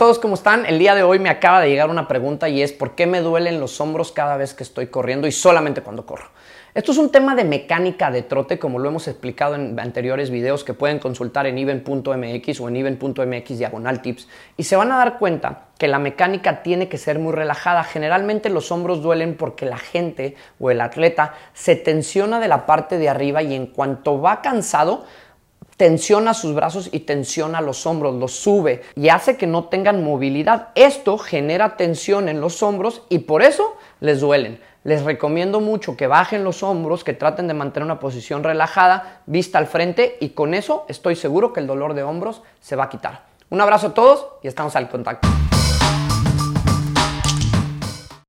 todos, ¿cómo están? El día de hoy me acaba de llegar una pregunta y es ¿por qué me duelen los hombros cada vez que estoy corriendo y solamente cuando corro? Esto es un tema de mecánica de trote, como lo hemos explicado en anteriores videos que pueden consultar en even.mx o en even.mx diagonal tips y se van a dar cuenta que la mecánica tiene que ser muy relajada. Generalmente los hombros duelen porque la gente o el atleta se tensiona de la parte de arriba y en cuanto va cansado tensiona sus brazos y tensiona los hombros, los sube y hace que no tengan movilidad. Esto genera tensión en los hombros y por eso les duelen. Les recomiendo mucho que bajen los hombros, que traten de mantener una posición relajada, vista al frente y con eso estoy seguro que el dolor de hombros se va a quitar. Un abrazo a todos y estamos al contacto.